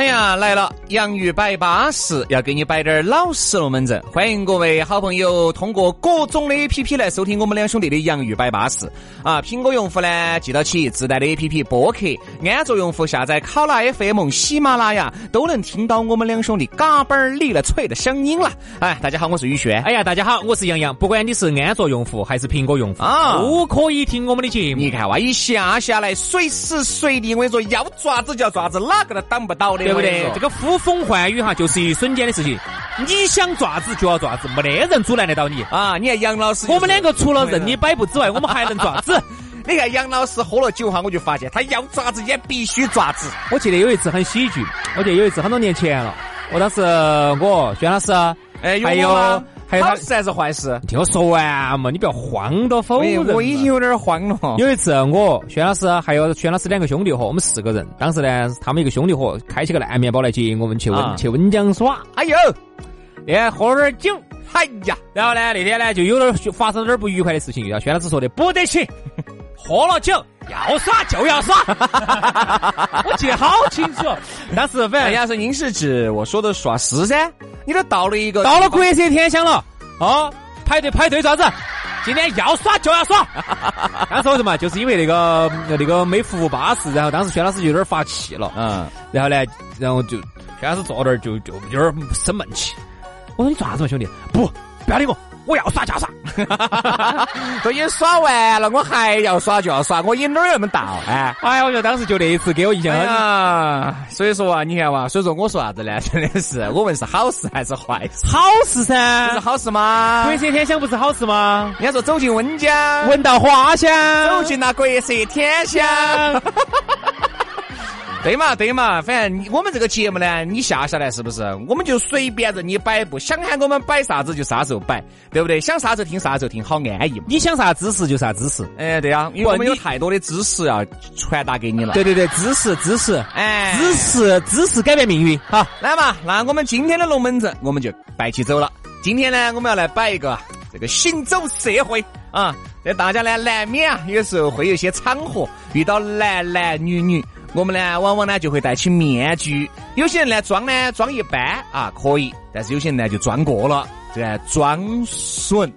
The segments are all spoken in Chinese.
哎呀，来了！洋芋摆巴适，要给你摆点老实龙门阵。欢迎各位好朋友通过各种的 A P P 来收听我们两兄弟的洋芋摆巴适啊！苹果用户呢，记到起自带的 A P P 播客；安卓用户下载考拉 F M、喜马拉雅，都能听到我们两兄弟嘎嘣儿立了脆的声音了。哎，大家好，我是宇轩。哎呀，大家好，我是杨洋。不管你是安卓用户还是苹果用户啊都可以听我们的节目。你看哇，一下下来，随时随地，我跟你说，要爪子就要爪子，哪个都挡不到的，对不对？这个呼风唤雨哈，就是一瞬间的事情。你想爪子就要爪子，没得人阻拦得到你。啊，你看杨老师就是，我们两个除了任你摆布之外，我们还能爪子。你 看杨老师喝了酒哈，我就发现他要爪子也必须爪子。我记得有一次很喜剧，我记得有一次很多年前了，我当时我宣老师，哎，还有吗还有他好事还是坏事？听我说完嘛，你不要慌到否哎认。我已经有点慌了。有一次，我轩老师还有轩老师两个兄弟伙，我们四个人，当时呢，他们一个兄弟伙开起个烂面包来接我们去温、啊去温江耍，哎呦，哎，喝了点酒，哎呀，然后呢，那天呢就有点发生了点不愉快的事情，就像轩老师说的，不得行，喝了酒要耍就要耍，我记得好清楚。当时反正哎呀，是您是指我说的耍是噻？你都到了一个到了国色天香了，哦，排队排队啥子？今天要耍就要耍。当时为什么？就是因为那个那个没服务巴适，然后当时轩老师就有点发气了。嗯，然后呢，然后就轩老师坐那儿就就有点生闷气。我说你做啥子嘛，兄弟？不，不要理我，我要耍就要耍。都已经耍完了，我还要耍就要耍，我瘾哪儿那么大？哎。哎呀，我觉得当时就那一次给我印象哎很。呀，所以说啊，你看哇，所以说我说啥子呢？真的是，我问是好事还是坏事？好事噻，不是好事吗？国色天香不是好事吗？人家说走进温江，闻到花香，走进那国色天香。对嘛对嘛，反正你我们这个节目呢，你下下来是不是？我们就随便任你摆布，想喊我们摆啥子就啥时候摆，对不对？想啥时候听啥时候听，好安逸嘛。你想啥知识就啥知识。哎，对啊，因为我们有太多的知识要传达给你了。对对对，知识知识，哎，知识知识改变命运。好，来嘛，那我们今天的龙门阵我们就摆起走了。今天呢，我们要来摆一个啊这个行走社会啊，这大家呢难免啊，有时候会有一些场合遇到男男女女，我们呢往往呢就会戴起面具。有些人呢装呢装一般啊可以，但是有些人呢就装过了，这个装损。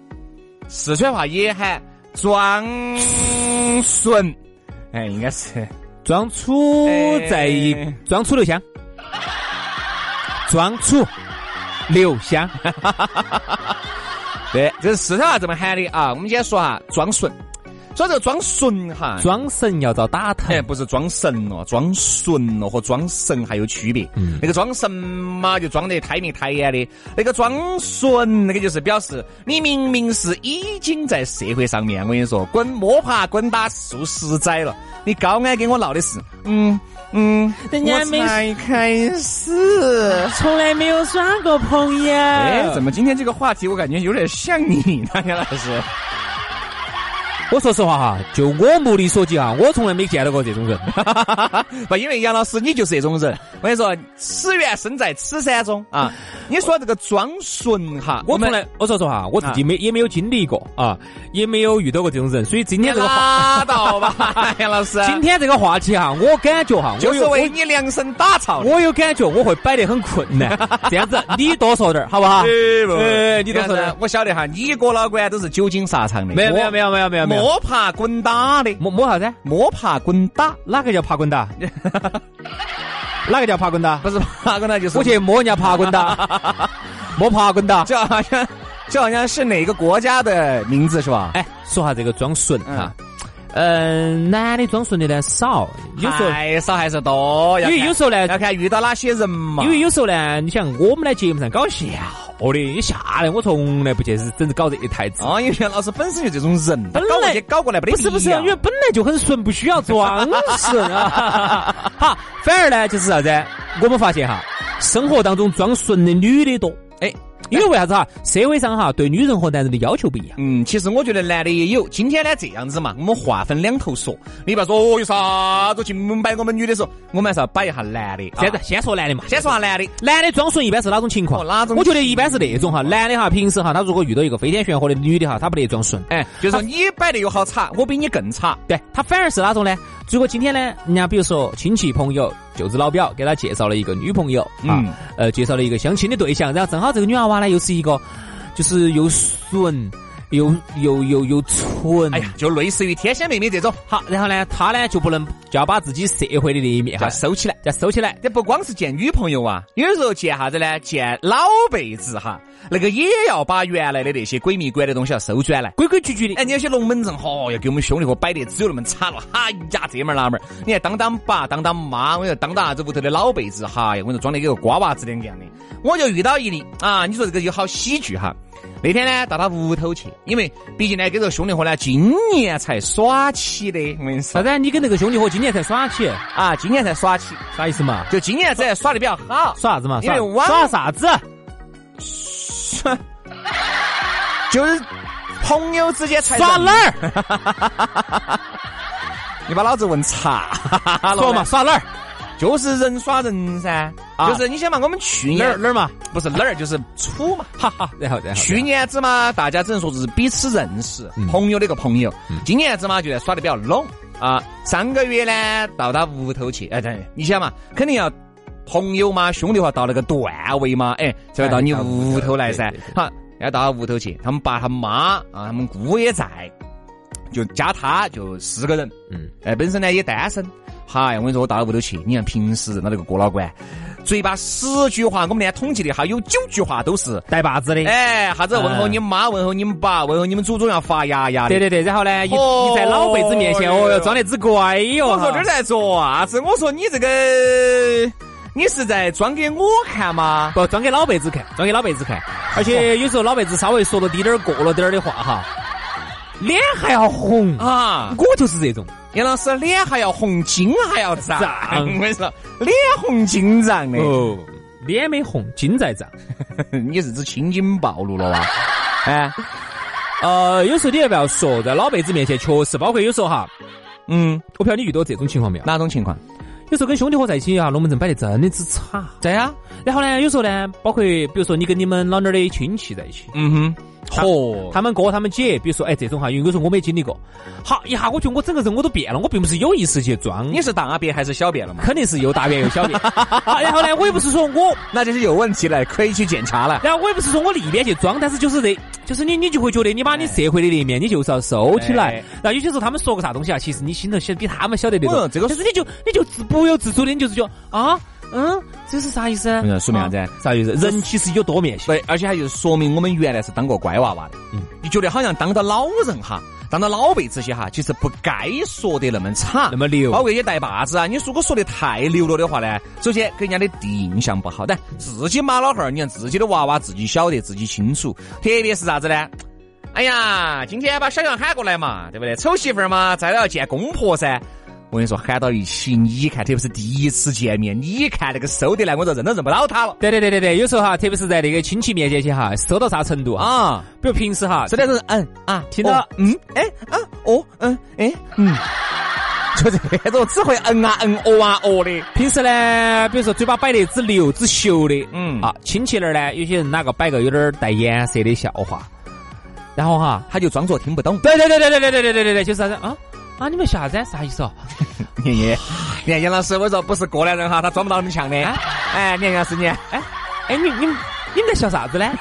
四川话也喊装损，哎，应该是装楚在哎装楚留香，装楚留香。对，这是四川话这么喊的啊。我们今天说哈装纯，说这个装纯哈，装神要遭打疼哎，，不是装神哦，装纯哦和装神还有区别。嗯那个装神嘛，就装得太明太眼的；那个装纯，那个就是表示你明明是已经在社会上面，我跟你说，滚摸爬滚打数十载了，你高安跟我闹的是，嗯嗯，人家没才开始。从来没有耍过朋友。哎，怎么今天这个话题我感觉有点像你呢，杨老师？我说实话哈，就我目力所及啊，我从来没见到过这种人。不，因为杨老师你就是这种人。我跟你说，此缘身在此山中啊。你说这个装纯哈，我从来，我说实话，我自己没也没有经历过啊，也没有遇到过这种人，所以今天这个话，拉倒吧，杨老师。今天这个话题哈，我感觉哈，就是为你量身打造。我有感觉我会摆得很困难。这样子，你多说点儿好不好？哎，你多说点儿。我晓得哈，你哥老倌都是久经沙场的，没有没有没有没有没有没有。摸爬滚打的，摸摸啥子？摸爬滚打，哪个叫爬滚打？哪个叫爬滚打？不是爬滚打就是我去摸人家爬滚打，摸爬滚打。这好像这好像是哪个国家的名字是吧？哎，说下这个装纯哈，嗯，男的装纯的呢少，有时候还少还是多，因为有时候呢要看遇到哪些人嘛。因为有时候呢，你想我们在节目上搞笑的，你下来我从来不去是整搞这一台子。啊，因为杨老师本身就这种人，本来搞过去搞过来不得不是不是，因为本来就很顺，不需要装顺啊。好，反而呢就是啥子？我们发现哈，生活当中装顺的女的多。哎。因为为啥子哈？社会上哈对女人和男人的要求不一样。嗯，其实我觉得男的也有。今天呢这样子嘛，我们划分两头说。你不要说哦有啥子去摆我们女的说，我们还是要摆一下男的。现在先说男的嘛，先说下男的。男的装顺一般是哪种情况？哪种？我觉得一般是那种哈，男的哈平时哈他如果遇到一个飞天玄火的女的哈，他不得装顺。哎，就是说你摆的又好差，我比你更差。对他反而是哪种呢？如果今天呢，人家比如说亲戚朋友、舅子老表给他介绍了一个女朋友啊，呃，介绍了一个相亲的对象，然后正好这个女娃娃呢又是一个，就是又损又又又又纯，哎呀，就类似于天仙妹妹这种。好，然后呢，他呢就不能就要把自己社会的那一面哈收起来，要收起来。这不光是见女朋友啊，有时候见啥子呢？见老辈子哈。那个也要把原来的那些鬼迷鬼的东西要收转来，规规矩矩的。哎，你有些龙门阵，嚯，要给我们兄弟伙摆的只有那么惨了。哈呀，这门那门，你看当当爸，当当妈，我说当当啥子屋头的老辈子，哈呀，我说装的跟个瓜娃子两个样的。我就遇到一例啊，你说这个有好喜剧哈。那天呢，到他屋头去，因为毕竟呢，跟这个兄弟伙呢，今年才耍起的。我跟你说，啥子？你跟那个兄弟伙今年才耍起啊？今年才耍起，啥意思嘛？就今年子耍的比较好。耍啥子嘛？因为耍啥子？耍就是朋友之间才耍哪儿？你把老子问差 说嘛？耍哪儿？就是人耍人噻。就是你想嘛，我们去年哪儿嘛？不是哪儿，就是处嘛。哈哈。然后然后。去年子嘛，大家只能说是彼此认识，朋友的一个朋友。今年子嘛，就在耍的比较拢啊。上个月呢，到他屋头去。哎对，你想嘛，肯定要朋友嘛，兄弟话到那个段位嘛，哎，才会到你屋头来噻。好。要到他屋头去，他们爸、他们妈啊，他们姑也在，就加他就四个人。嗯，哎，本身呢也单身。嗨，我跟你说，我到了屋头去，你看平时那那个郭老倌，嘴巴十句话，我们呢统计的哈，有九句话都是带把子的。哎，啥子问候你妈，问候你们爸，问候你们祖宗要发芽芽的。对对对，然后呢，一一在老辈子面前，哦哟，装得之乖哟。我说这在做啥子？我说你这个。你是在装给我看吗？不，装给老辈子看，装给老辈子看。而且有时候老辈子稍微说了低点儿、过了点儿的话哈，脸还要红啊！我就是这种，杨老师脸还要红，筋还要胀。我跟你说，脸红筋胀的。哦，脸没红，筋在胀。你是指青筋暴露了哇？哎，呃，有时候你要不要说，在老辈子面前确实，包括有时候哈，嗯，我不知道你遇到这种情况没有？哪种情况？有时候跟兄弟伙在一起啊，龙门阵摆的真的之差。对呀，然后呢，有时候呢，包括比如说你跟你们老娘的亲戚在一起，嗯哼。嚯，他们哥他们姐，比如说哎这种哈，因为有时候我没经历过。好一下，我觉得我整个人我都变了，我并不是有意识去装。你是大便还是小便了嘛？肯定是又大便又小便。然后呢，我也不是说我那就是有问题了，可以去检查了。然后我也不是说我里边去装，但是就是这，就是你你就会觉得你把你社会的那一面你就是要收起来。然后有些时候他们说个啥东西啊，其实你心头晓比他们晓得那种。这个，但是你就你就自不由自主的，你就是觉啊。嗯，这是啥意思？嗯说明啥子？啥意思？人其实有多面性。对，而且还就是说明我们原来是当过乖娃娃的。嗯，你觉得好像当到老人哈，当到老辈子些哈，其实不该说的那么差，那么流。包括一些带把子啊，你如果说的太流了的话呢，首先给人家的第一印象不好。但自己妈老汉儿，你看自己的娃娃自己晓得，自己清楚。特别是啥子呢？哎呀，今天把小杨喊过来嘛，对不对？丑媳妇儿嘛，再要见公婆噻。我跟你说，喊到一起，你看，特别是第一次见面，你看那个收得来，我就认都认不到他了。对对对对对，有时候哈，特别是在那个亲戚面前去哈，收到啥程度啊？比如平时哈，是那种嗯啊，听到嗯哎啊哦嗯哎嗯，就这种只会嗯啊嗯哦啊哦的。平时呢，比如说嘴巴摆得只溜只秀的，嗯啊，亲戚那儿呢，有些人哪个摆个有点带颜色的笑话，然后哈，他就装作听不懂。对对对对对对对对对对，就是啥子啊？啊！你们笑啥子？啥意思哦？你你看杨老师，我说不是过来人哈，他装不到那么强的。哎，你看杨老师你，哎哎，你你你们在笑啥子呢？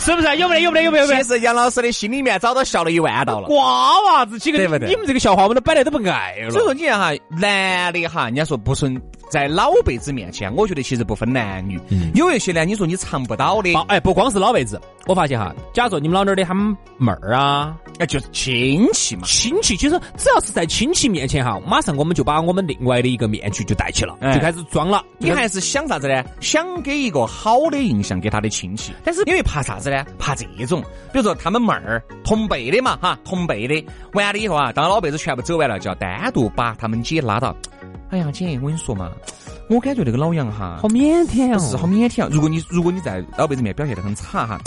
是不是？有没得？有没得？有没有？其实杨老师的心里面早都笑了一万道了。瓜娃子几个，对不对？你们这个笑话我们都摆来都不爱了。所以说你看哈，男的哈，人家说不顺在老辈子面前，我觉得其实不分男女，有一些呢，你说你尝不到的，哎，不光是老辈子，我发现哈，假如说你们老儿的他们妹儿啊，哎，就是亲戚嘛，亲戚，其实只要是在亲戚面前哈，马上我们就把我们另外的一个面具就戴起了，就开始装了。你还是想啥子呢？想给一个好的印象给他的亲戚，但是因为怕啥子呢？怕这种，比如说他们妹儿同辈的嘛，哈，同辈的，完了以后啊，当老辈子全部走完了，就要单独把他们姐拉到。哎呀，姐，我跟你说嘛，我感觉那个老杨哈，好腼腆哦，是好腼腆。如果你如果你在老辈子面表现得很差哈，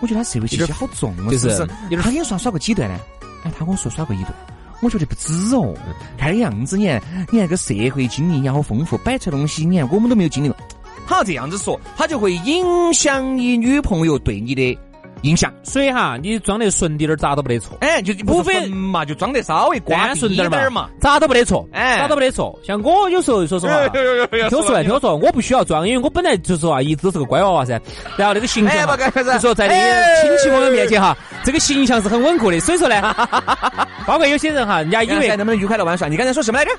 我觉得他社会气息好重，就是。他跟你耍耍过几段呢？哎，他跟我说耍过一段，我觉得不止哦。看那样子，你看，你看个社会经历也好丰富，摆出东西，你看我们都没有经历过。他这样子说，他就会影响你女朋友对你的。印象，所以哈，你装得顺滴点儿，咋都不得错。哎，就不分嘛，就装得稍微光顺点儿嘛，咋都不得错。哎，咋都不得错。像我有时候说实话，听我说，听我说，我不需要装，因为我本来就说啊，一直都是个乖娃娃噻。然后那个形象，就说在那亲戚朋友面前哈，这个形象是很稳固的。所以说呢，包括有些人哈，人家以为能不能愉快的玩耍？你刚才说什么来着？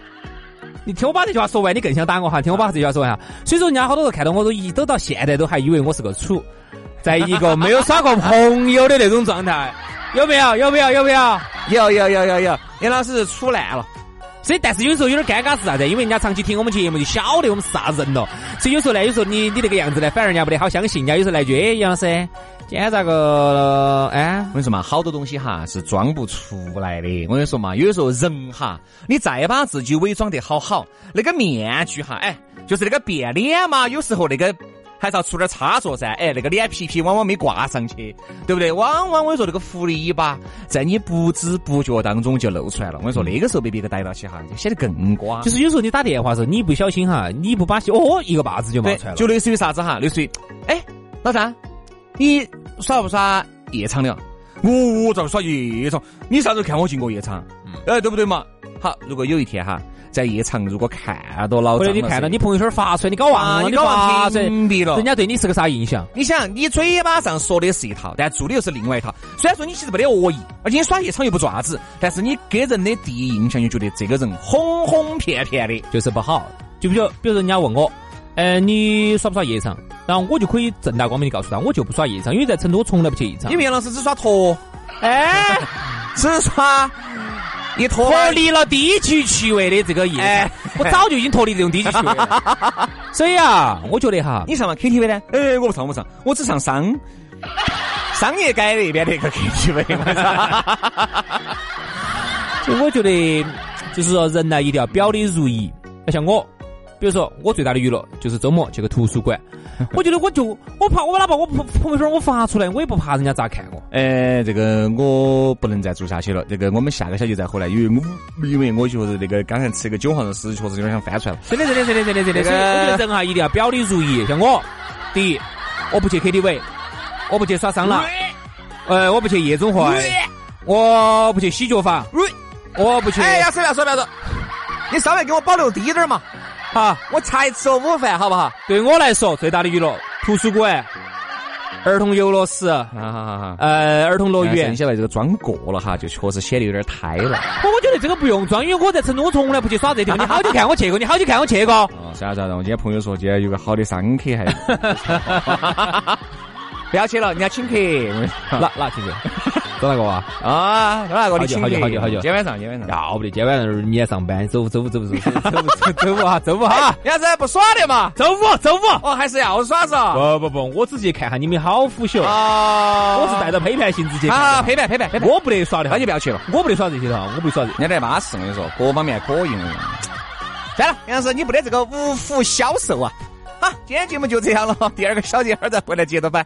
你听我把这句话说完，你更想打我哈？听我把这句话说完哈。所以说，人家好多人看到我都一都到现在都还以为我是个处。在一个没有耍过朋友的那种状态，有没有？有没有？有没有？有有有有有，杨老师处烂了。所以，但是有时候有点尴尬是啥子？因为人家长期听我们节目，就晓得我们是啥人了。所以有时候呢，有时候你你那个样子呢，反而人家不得好相信。人家有时候来句：“哎，杨老师，今天咋个？”哎，我跟你说嘛，好多东西哈是装不出来的。我跟你说嘛，有的时候人哈，你再把自己伪装得好好，那个面具哈，哎，就是那个变脸嘛，有时候那个。还是要出点差错噻，哎，那个脸皮皮往往没挂上去，对不对？往往我跟你说，那个狐狸尾巴在你不知不觉当中就露出来了。我跟你说，那个时候被别个逮到起哈，就显得更瓜。就是有时候你打电话时候，你不小心哈，你不把心哦，一个把子就冒出来了。就类似于啥子哈？类似于，哎，老张，你耍不耍夜场的？我咋耍夜场？你啥时候看我进过夜场？哎，对不对嘛？好，如果有一天哈。在夜场，如果看到老张，你看到你朋友圈发出来，你搞忘了，你搞忘屏蔽了，人家对你是个啥印象？你想，你嘴巴上说的是一套，但做的又是另外一套。虽然说你其实没得恶意，而且你耍夜场又不做啥子，但是你给人的第一印象就觉得这个人哄哄骗骗的，就是不好。就比如，比如人家问我，呃，你耍不耍夜场？然后我就可以正大光明的告诉他，我就不耍夜场，因为在成都我从来不去夜场。你杨老师只耍坨，哎，只耍。你脱离了低级趣味的这个意，哎，我早就已经脱离这种低级趣味了。所以啊，我觉得哈，你上嘛 KTV 呢？哎，我不唱，不上，我只上商商业街那边的一个 KTV。就 我觉得，就是说人呢，一定要表里如一。像我。比如说，我最大的娱乐就是周末去个图书馆。我觉得我就我怕我哪怕我朋朋友圈我发出来，我也不怕人家咋看我。哎，这个我不能再做下去了。这个我们下个小节再回来，因为我因为我觉得那个刚才吃个韭黄肉丝，确实有点想翻出来了。真的真的真的真的真的。所以我觉得人哈一定要表里如一。像我，第一，我不去 KTV，我不去耍桑拿，呃，我不去夜总会，我不去洗脚房，我不去。哎呀，说不要说不要说，你稍微给我保留低点嘛。好，我才吃了午饭，好不好？对我来说，最大的娱乐，图书馆、儿童游乐室，呃，儿童乐园。现在这个装过了哈，就确实显得有点胎了。我我觉得这个不用装，因为我在成都，我从来不去耍这地方。你好久看我去过？你好久看我去过？哦，啥啥我今天朋友说，今天有个好的商客还。不要去了，人家请客。哪哪请客？找哪个啊？啊，找哪个？好久好久好久好久。今晚上，今晚上。要不得，今晚上你也上班，周五周五周五周五周周五哈，周五哈。啥子 不耍的嘛？周五周五。哦，还是要耍嗦。不不不，我只去看下你们好腐朽。啊。我是带着批判性质去。啊，陪伴陪伴陪伴。我不得耍的，那就不要去了。我不得耍这些的，我不得耍这。人家在巴适，我跟你说，各方面可以。算了，杨老师，你不得这个五福消受啊。好，今天节目就这样了，第二个小节儿再回来接着摆。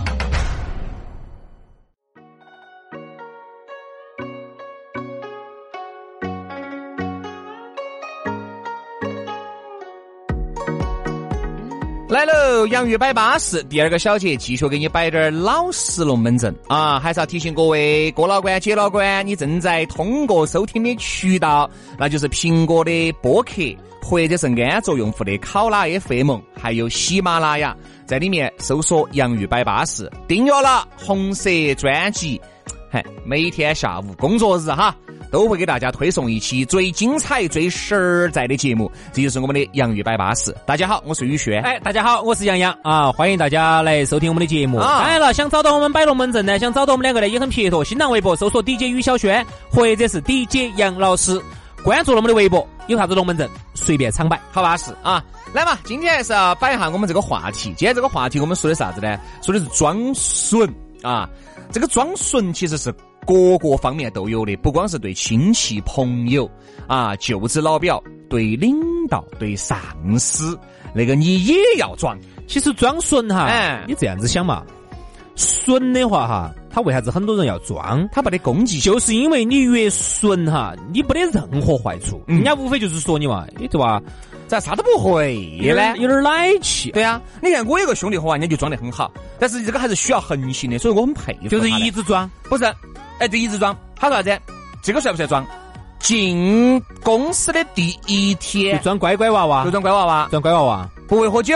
来喽，洋芋摆巴士，第二个小节继续给你摆点儿老实龙门阵啊！还是要提醒各位哥老倌、姐老倌，你正在通过收听的渠道，那就是苹果的播客，或者是安卓用户的考拉 FM，还有喜马拉雅，在里面搜索“洋芋摆巴士”，订阅了红色专辑，嘿，每天下午工作日哈。都会给大家推送一期最精彩、最实在的节目，这就是我们的洋芋摆巴士。大家好，我是宇轩。哎，大家好，我是杨洋啊！欢迎大家来收听我们的节目。当然了，想找到我们摆龙门阵呢，想找到我们两个呢，也很撇脱。新浪微博搜索 DJ 于小轩，或者是 DJ 杨老师，关注了我们的微博，有啥子龙门阵随便敞摆，好巴适啊！来嘛，今天还是要摆一下我们这个话题。今天这个话题我们说的啥子呢？说的是装纯啊！这个装纯其实是。各个方面都有的，不光是对亲戚朋友啊、舅子老表，对领导、对上司，那个你也要装。其实装纯哈，哎，你这样子想嘛，纯的话哈，他为啥子很多人要装？他没得攻击，就是因为你越损哈，你没得任何坏处，人家无非就是说你嘛，你对吧？咋啥都不会呢？有点奶气。对啊，你看我有个兄弟伙，人家就装得很好，但是这个还是需要恒心的，所以我很佩服。就是一直装，不是。哎，就，一直装，他说啥子？这个算不算装？进公司的第一天就装乖乖娃娃，就装乖娃娃，装乖娃娃，不会喝酒，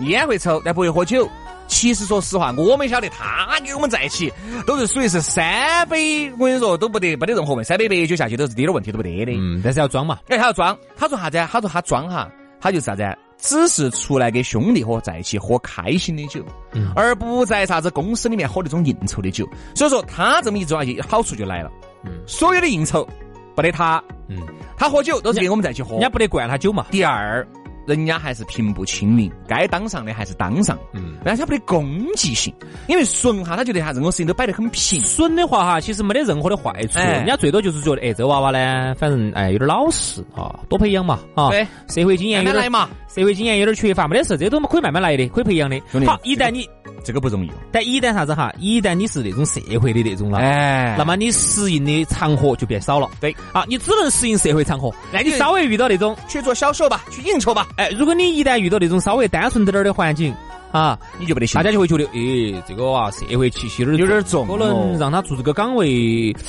烟会抽，但不会喝酒。其实说实话，我们晓得他跟我们在一起都是属于是三杯，我跟你说都不得没得任何问，三杯白酒下去都是一点问题都不得的。嗯，但是要装嘛。哎，他要装，他说啥子？他说他装哈，他就是啥子？只是出来跟兄弟伙在一起喝开心的酒，嗯而不在啥子公司里面喝那种应酬的酒。所以说他这么一装下去，好处就来了。嗯，所有的应酬不得他。嗯，他喝酒都是跟我们在一起喝，人家不得灌他酒嘛。第二。人家还是平步青云，该当上的还是当上，嗯，但是他不得攻击性，因为顺哈，他觉得哈任何事情都摆得很平。损的话哈，其实没得任何的坏处，人家最多就是觉得，哎，这娃娃呢，反正哎有点老实啊，多培养嘛，啊，对，社会经验有点嘛，社会经验有点缺乏，没得事，这都可以慢慢来的，可以培养的。好，一旦你。这个不容易，但一旦啥子哈，一旦你是那种社会的那种了，哎，那么你适应的场合就变少了。对，啊，你只能适应社会场合。那你稍微遇到那种去做销售吧，去应酬吧。哎，如果你一旦遇到那种稍微单纯点儿的环境，啊，你就不得行，大家就会觉得，哎，这个啊，社会气息有点有点重，可能让他做这个岗位。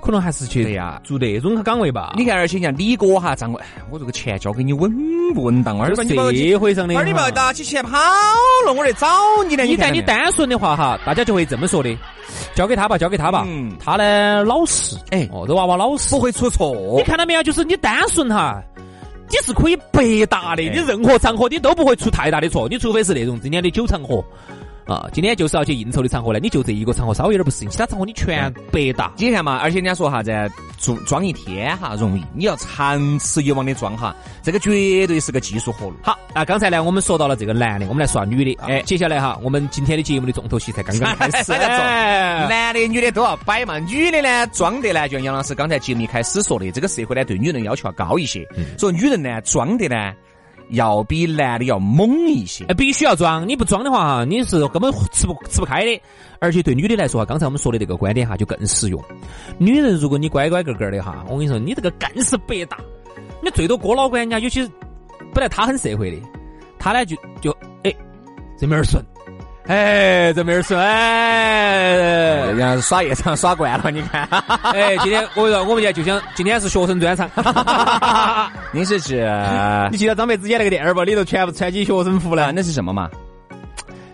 可能还是去呀做那种岗位吧。你看，而且像李哥哈，张伟，我这个钱交给你稳不稳当？而且社会上的，而你不要拿起钱跑了，我来找你呢。一旦你单纯的话哈，大家就会这么说的：交给他吧，交给他吧。嗯，他呢老实，哎，哦，这娃娃老实，不会出错。你看到没有？就是你单纯哈，你是可以百搭的，你任何场合你都不会出太大的错。你除非是那种今天的酒场合。啊，今天就是要去应酬的场合呢，你就这一个场合稍微有点不适应，其他场合你全白搭。你看嘛，而且人家说啥子装装一天哈容易，你要长此以往的装哈，这个绝对是个技术活路。好，那刚才呢，我们说到了这个男的，我们来说女的。哎，接下来哈，我们今天的节目的重头戏才刚刚开始。男的女的都要摆嘛，女的呢装的呢，就像杨老师刚才节目一开始说的，这个社会呢对女人要求要高一些，所以女人呢装的呢。要比男的要猛一些，必须要装，你不装的话，你是根本吃不吃不开的。而且对女的来说哈，刚才我们说的这个观点哈，就更实用。女人如果你乖乖个个的哈，我跟你说，你这个更是白搭。你最多哥老倌人家，有些本来他很社会的，他呢就就哎这面儿顺。哎，这没儿说，哎，人家耍夜场耍惯了，你看。哎，今天我说，我们家就想，今天是学生专场。您是指？你记得张柏芝演那个电影不？里头全部穿起学生服了，那是什么嘛？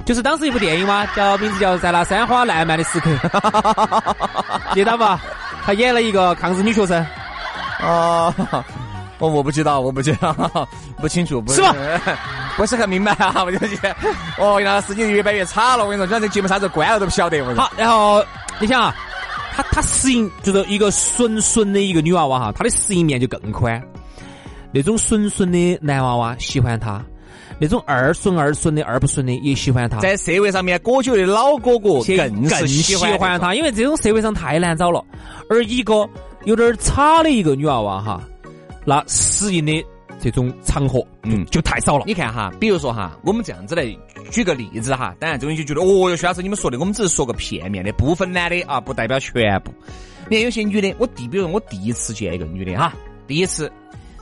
就是当时一部电影嘛，叫名字叫《在那山花烂漫的时刻》，记得不？他演了一个抗日女学生。哦。我 我不知道，我不知道，不清楚，不是吧？不是很明白啊，我就觉得，哦，原来事情越办越差了。我跟你说，这这节目啥子关了都不晓得。我好，然后你想啊，他他适应就是一个纯纯的一个女娃娃哈，她的适应面就更宽。那种纯纯的男娃娃喜欢她，那种二顺二顺的二不顺的也喜欢她。在社会上面果酒的老哥哥更更喜欢她，因为这种社会上太难找了。而一个有点差的一个女娃娃哈。那适应的这种场合，嗯，就太少了。你看哈，比如说哈，我们这样子来举个例子哈，当然这种就觉得，哦哟，徐老师你们说的，我们只是说个片面的部分男的啊，不代表全部。你看有些女的，我第，比如我第一次见一个女的哈，第一次，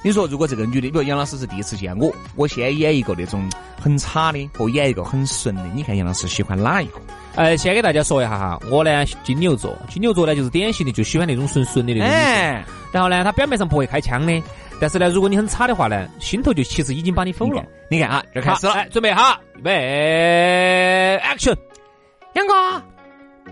你说如果这个女的，比如杨老师是第一次见我，我先演一个那种很差的，和演一个很顺的，你看杨老师喜欢哪一个？呃，先给大家说一下哈，我呢金牛座，金牛座呢就是典型的就喜欢那种顺顺的那种。哎，然后呢，他表面上不会开枪的，但是呢，如果你很差的话呢，心头就其实已经把你否了。你看啊，这开始。了，哎，准备好，预备，action，杨哥，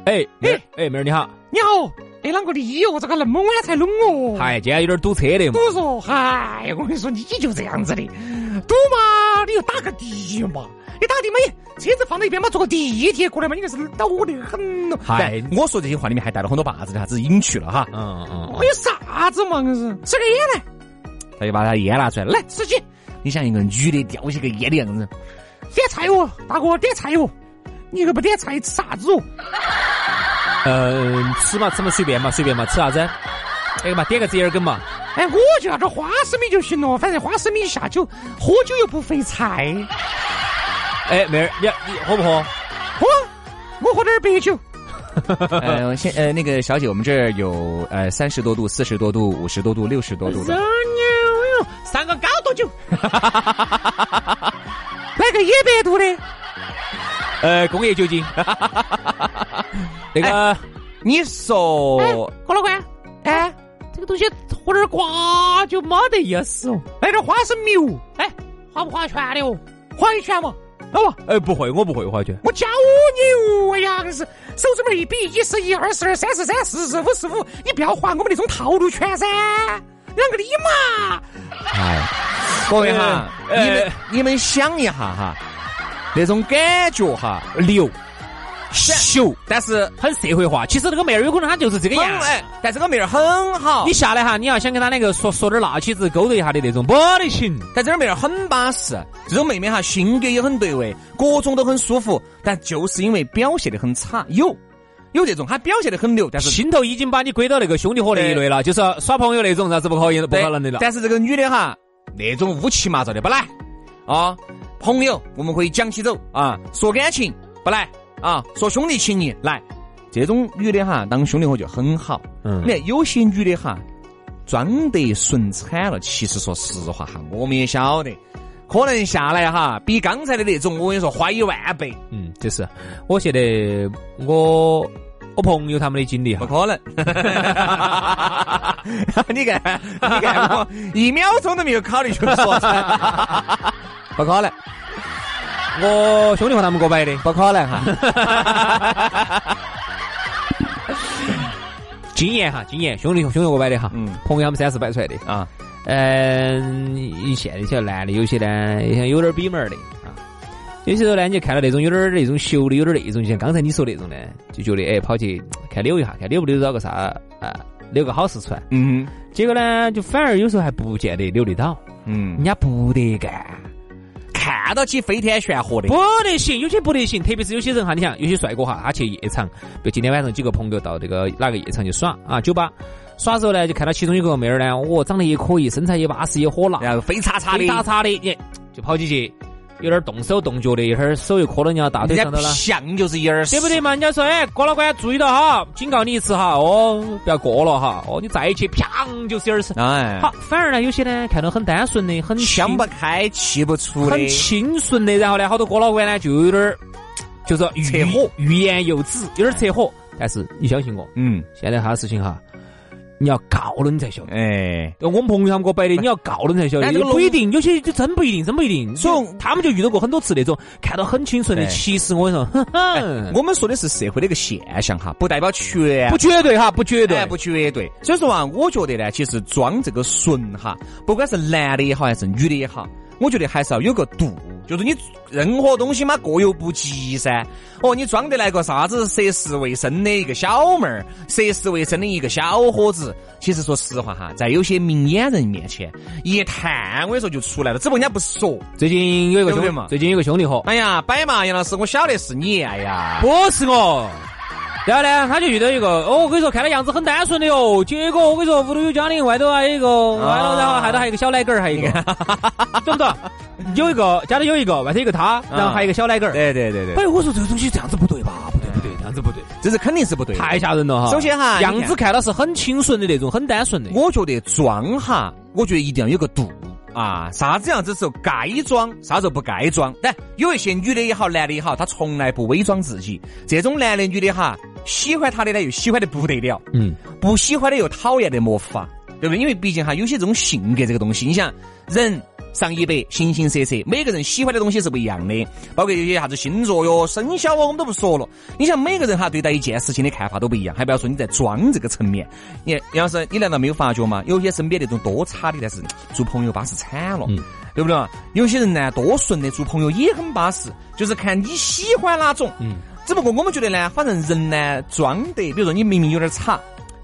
哎哎哎，妹儿你好，你好，哎，啷个的哟？这个那么晚才弄哦？嗨，今天有点堵车的。堵说，嗨，我跟你说，你就这样子的，堵嘛，你就打个的嘛。你打的嘛？车子放在一边嘛，坐个地铁过来嘛，应该是恼得很咯。嗨，我说这些话里面还带了很多把子的，啥子隐去了哈。嗯嗯。我有啥子嘛？硬是吃个烟来。他就把他烟拿出来，来司机，你像一个女的叼起个烟的样子，点菜哦，大哥点菜哦，你个不点菜吃啥子哦？嗯，吃嘛吃嘛随便嘛随便嘛吃啥子？那个嘛点个折耳根嘛。哎，我就要点花生米就行了，反正花生米下酒，喝酒又不费菜。哎，妹儿，你你喝不喝？喝，我喝点白酒。呃，先呃，那个小姐，我们这儿有呃三十多度、四十多度、五十多度、六十多度的。牛哟，三个高度酒。来个一百度的。呃，工业酒精。那个，你说，郭老官，哎，这个东西喝点瓜就没得意思哦。来点花生米哦，哎，划不划拳的哦？划一拳嘛。哦，哎，不会，我不会，划拳我教你哦，哎呀，是手指门一比，一十一，二十二，三十三，四十五十五，你不要划我们那种套路拳噻，两个你嘛。哎，各位哈，你们你们想一下哈，那种感觉哈，牛。秀，但是很社会化。其实那个妹儿有可能她就是这个样，哎，但这个妹儿很好。你下来哈，你要想跟她那个说说点辣起子勾搭一下的那种，不得行。但这个妹儿很巴适，这种妹妹哈性格也很对味，各种都很舒服。但就是因为表现的很差，有有这种，她表现的很牛，但是心头已经把你归到那个兄弟伙那一类了，就是耍朋友那种，啥子不可以，不可能的了。但是这个女的哈，那种乌七八糟的不来啊，朋友我们可以讲起走啊，说感情不来。啊，说兄弟情谊来，这种女的哈，当兄弟伙就很好。嗯，你看有些女的哈，装得顺惨了。其实说实话哈，我们也晓得，可能下来哈，比刚才的那种，我跟你说花一万倍。嗯，就是我现在我我朋友他们的经历哈，不可能。你看，你看我一秒钟都没有考虑就说，不可能。我兄弟伙他们过摆的，不可能哈。经验哈，经验，兄弟兄弟过摆的哈。嗯，朋友他们三四摆出来的啊。嗯，现在一些男的有些呢，像有点儿门的啊。有些时候呢，你看到那种有点儿那种秀的，有点儿那种，像刚才你说那种呢，就觉得哎，跑去看扭一下，看扭不扭到个啥啊，扭个好事出来。嗯。结果呢，就反而有时候还不见得扭得到。嗯。人家不得干。看到起飞天旋火的，不得行，有些不得行，特别是有些人哈，你想有些帅哥哈，他去夜场，比如今天晚上几个朋友到这个哪个夜场去耍啊，酒吧。耍时候呢，就看到其中有个妹儿呢，哦，长得也可以，身材也巴适，也火辣，然后飞叉叉的，飞叉叉的，耶，就跑进去。有点动手动脚的，一会儿手又磕到人家大腿上头了。像就是一耳对不对嘛？人家说，哎，郭老官注意到哈，警告你一次哈，哦，不要过了哈，哦，你再一去，啪，就是一耳屎。哎，好，反而呢，有些呢，看到很单纯的，很想不开，气不出的，很清纯的，然后呢，好多郭老官呢，就有点，就是扯火，欲言又止，有点扯火。但是你相信我，嗯，现在哈事情哈。你要告了你才晓得，哎，我们朋友他们给我摆的，你要告了你才晓得，不一定，有些就真不一定，真不一定。所以他们就遇到过很多次那种看到很清纯的，其实我跟你说，我们说的是社会的一个现象哈，不代表全，不绝对哈，不绝对，不绝对。所以说啊，我觉得呢，其实装这个纯哈，不管是男的也好，还是女的也好。我觉得还是要有个度，就是你任何东西嘛过犹不及噻。哦，你装得来个啥子涉世未深的一个小妹儿，涉世未深的一个小伙子，其实说实话哈，在有些明眼人面前一探，我跟你说就出来了。只不过人家不说。最近有一个兄弟嘛，最近有个兄弟伙，哎呀，摆嘛，杨老师，我晓得是你，哎呀，不是我。然后呢，他就遇到一个，哦，我跟你说，看他样子很单纯的哟。结果我跟你说，屋头有家庭，外头还有一个，完了，然后还头还有一个小奶狗儿，还有一个，懂不懂？有一个家里有一个，外头有个他，然后还有一个小奶狗儿。对对对对。哎，我说这个东西这样子不对吧？不对不对，这样子不对，这是肯定是不对，太吓人了哈。首先哈，样子看到是很清纯的那种，很单纯的。我觉得装哈，我觉得一定要有个度。啊，啥子样子时候该装，啥时候不该装？但有一些女的也好，男的也好，他从来不伪装自己。这种男的女的哈，喜欢他的呢，又喜欢的不得了，嗯，不喜欢的又讨厌的没法，对不对？因为毕竟哈，有些这种性格这个东西，你想人。上一百，形形色色，每个人喜欢的东西是不一样的，包括有些啥子星座哟、生肖哦，我们都不说了。你想每个人哈对待一件事情的看法都不一样，还不要说你在装这个层面。你杨老师，你难道没有发觉吗？有些身边那种多差的，但是做朋友巴适惨了，对不对？有些人呢多顺的，做朋友也很巴适，就是看你喜欢哪种。嗯。只不过我们觉得呢，反正人呢装得，比如说你明明有点差，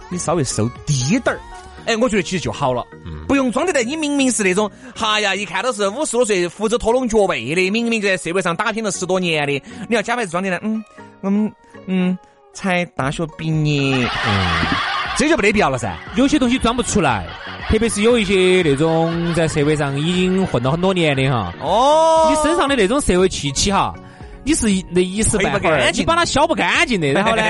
你稍微收低点儿。哎，我觉得其实就好了，不用装得来。你明明是那种，哈呀，一看都是五十多岁、胡子拖拢脚背的，明明就在社会上打拼了十多年的，你要假扮装的呢？嗯，我们嗯才大学毕业，嗯，这就没得必要了噻。有些东西装不出来，特别是有一些那种在社会上已经混了很多年的哈。哦，你身上的那种社会气息哈，你是那一时半会儿你把它消不干净的，然后呢，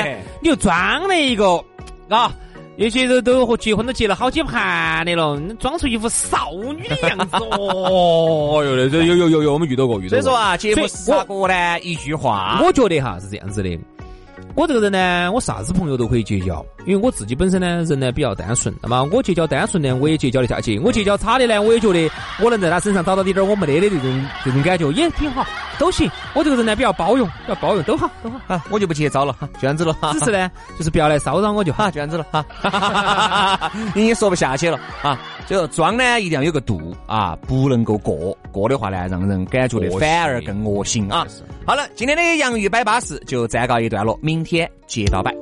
你又装了一个啊。有些人都和结婚都结了好几盘的了，装出一副少女的样子哦哟，有有有有，我们遇到过遇到过。所以说啊，节目啥个呢？一句话，我觉得哈是这样子的。我这个人呢，我啥子朋友都可以结交，因为我自己本身呢人呢比较单纯。那么我结交单纯呢，我也结交得下去；我结交差的呢，我也觉得我能在他身上找到一点我没得的这种这种感觉，也挺好。都行。我这个人呢比较包容，比较包容，都好都好。啊，我就不接招了哈，就这样子了哈。只是呢，就是不要来骚扰我就好，就这样子了哈。你也说不下去了啊，就装呢一定要有个度啊，不能够过，过的话呢，让人感觉的反而更恶心啊。好了，今天的洋芋摆巴士就暂告一段落，明天接着摆。